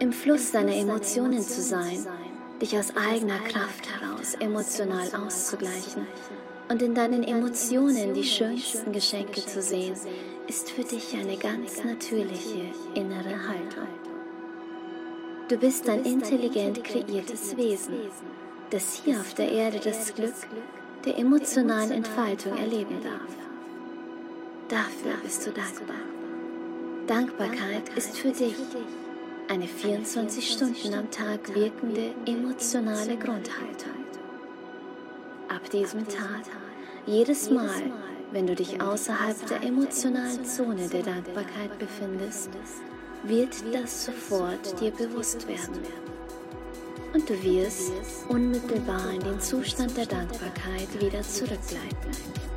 Im Fluss deiner Emotionen zu sein, dich aus eigener Kraft heraus emotional auszugleichen und in deinen Emotionen die schönsten Geschenke zu sehen, ist für dich eine ganz natürliche innere Haltung. Du bist ein intelligent kreiertes Wesen, das hier auf der Erde das Glück der emotionalen Entfaltung erleben darf. Dafür bist du dankbar. Dankbarkeit ist für dich eine 24 Stunden am Tag wirkende emotionale Grundhaltung. Ab diesem Tag, jedes Mal, wenn du dich außerhalb der emotionalen Zone der Dankbarkeit befindest, wird das sofort dir bewusst werden. Und du wirst unmittelbar in den Zustand der Dankbarkeit wieder zurückgleiten.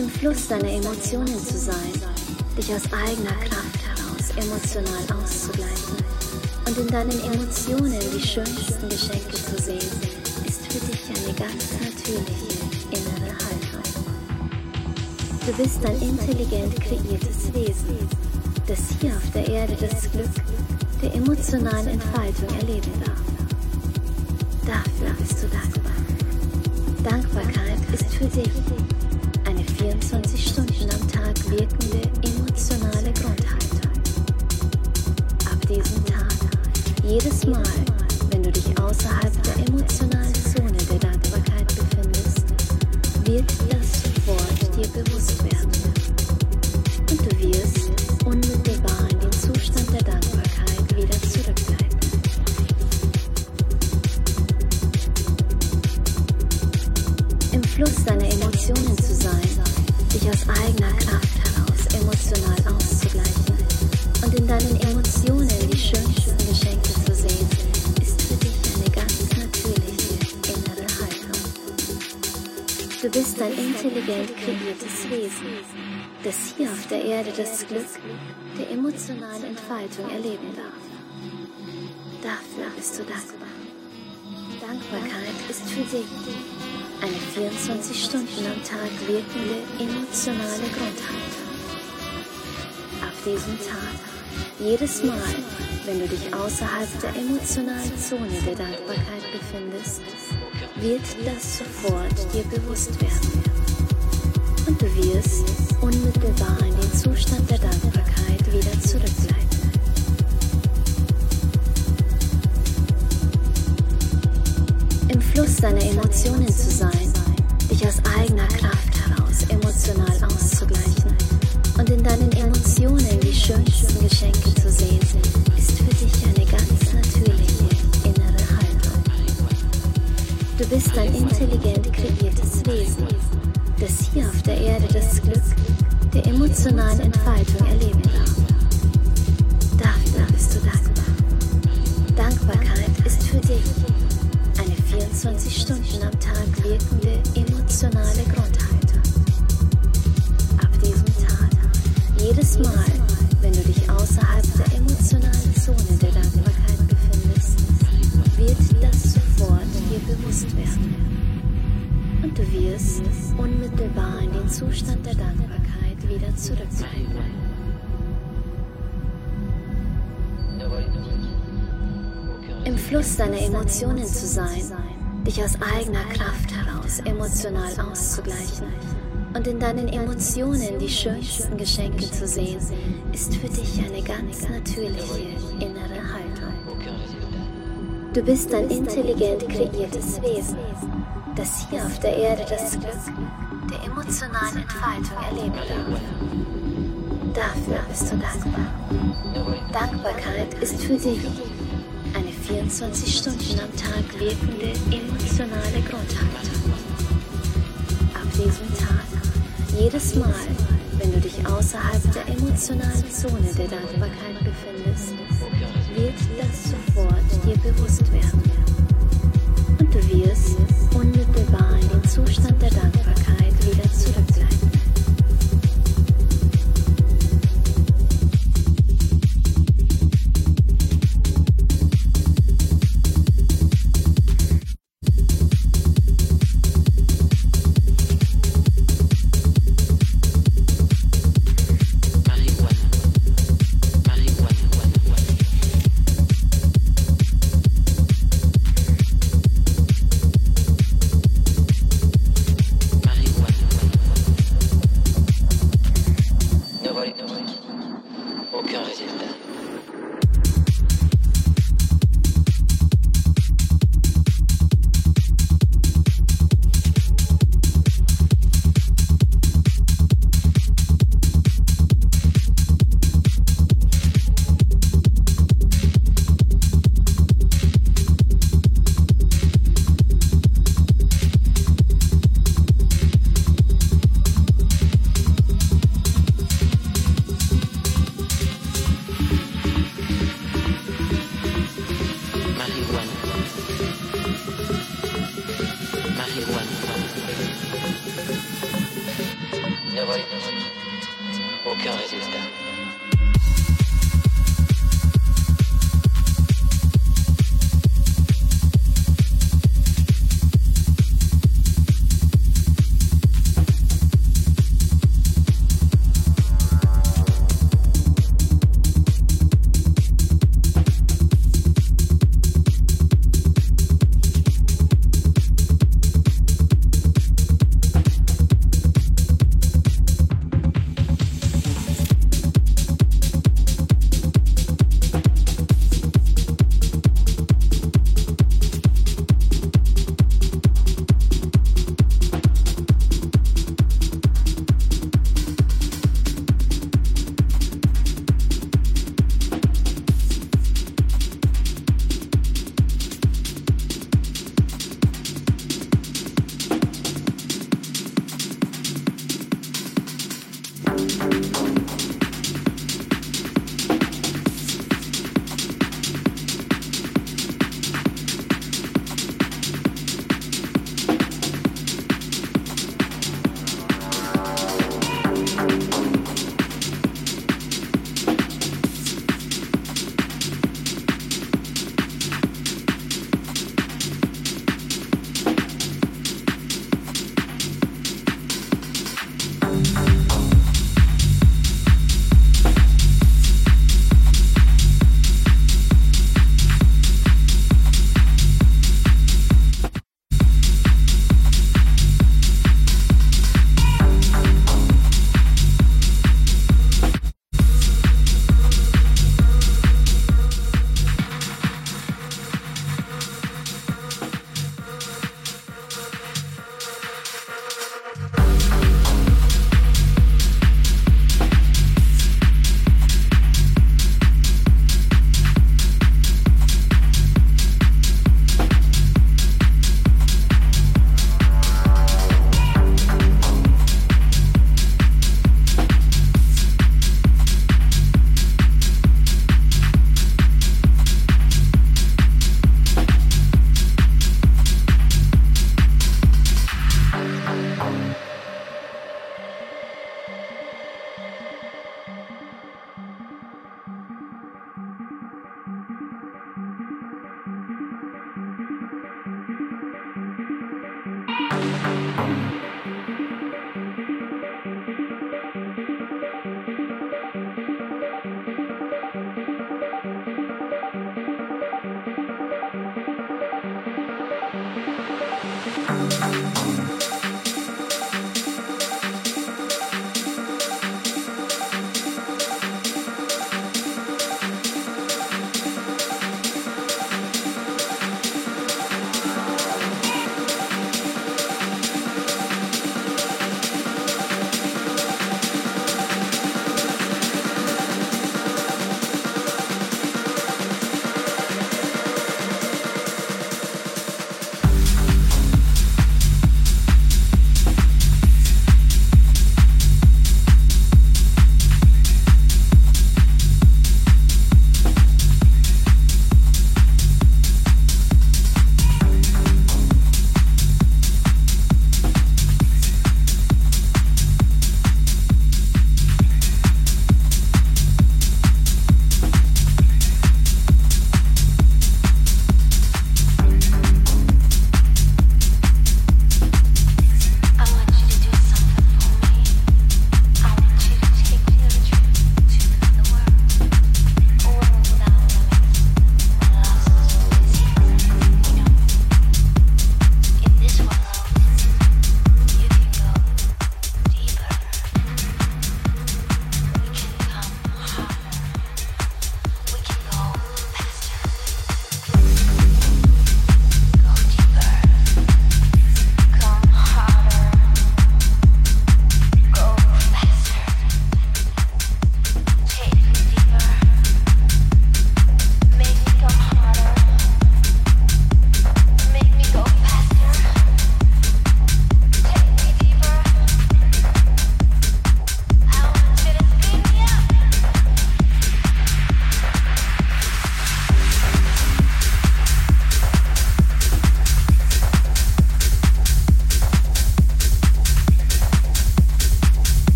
Im Fluss deiner Emotionen zu sein, dich aus eigener Kraft heraus emotional auszugleichen und in deinen Emotionen die schönsten Geschenke zu sehen, ist für dich eine ganz natürliche innere Haltung. Du bist ein intelligent kreiertes Wesen, das hier auf der Erde das Glück der emotionalen Entfaltung erleben darf. Dafür bist du dankbar. Dankbarkeit ist für dich 24 Stunden am Tag wirkende emotionale Grundhaltung. Ab diesem Tag, jedes Mal, wenn du dich außerhalb der emotionalen Zone der Dankbarkeit befindest, wird das sofort dir bewusst werden. Du bist ein intelligent kreiertes Wesen, das hier auf der Erde das Glück der emotionalen Entfaltung erleben darf. Dafür bist du dankbar. Dankbarkeit ist für dich eine 24 Stunden am Tag wirkende emotionale Grundhaltung. Ab diesem Tag, jedes Mal, wenn du dich außerhalb der emotionalen Zone der Dankbarkeit befindest, wird das sofort dir bewusst werden. Und du wirst unmittelbar in den Zustand der Dankbarkeit wieder zurückgleiten. Im Fluss deiner Emotionen zu sein, dich aus eigener Kraft heraus emotional auszugleichen und in deinen Emotionen die schönsten Geschenke zu sehen, ist für dich eine Du bist ein intelligent kreiertes Wesen, das hier auf der Erde das Glück der emotionalen Entfaltung erleben darf. Dafür bist du dankbar. Dankbarkeit ist für dich eine 24 Stunden am Tag wirkende emotionale Grundhaltung. Ab diesem Tag, jedes Mal, du wirst unmittelbar in den Zustand der Dankbarkeit wieder zurückkehren. Im Fluss deiner Emotionen zu sein, dich aus eigener Kraft heraus emotional auszugleichen und in deinen Emotionen die schönsten Geschenke zu sehen, ist für dich eine ganz natürliche innere Haltung. Du bist ein intelligent kreiertes Wesen, das hier auf der Erde das Glück der emotionalen Entfaltung erleben darf. Dafür bist du dankbar. Dankbarkeit ist für dich eine 24 Stunden am Tag wirkende emotionale Grundhaltung. Ab diesem Tag, jedes Mal, wenn du dich außerhalb der emotionalen Zone der Dankbarkeit befindest, wird das sofort dir bewusst werden. Du wirst unmittelbar in den Zustand der Dankbarkeit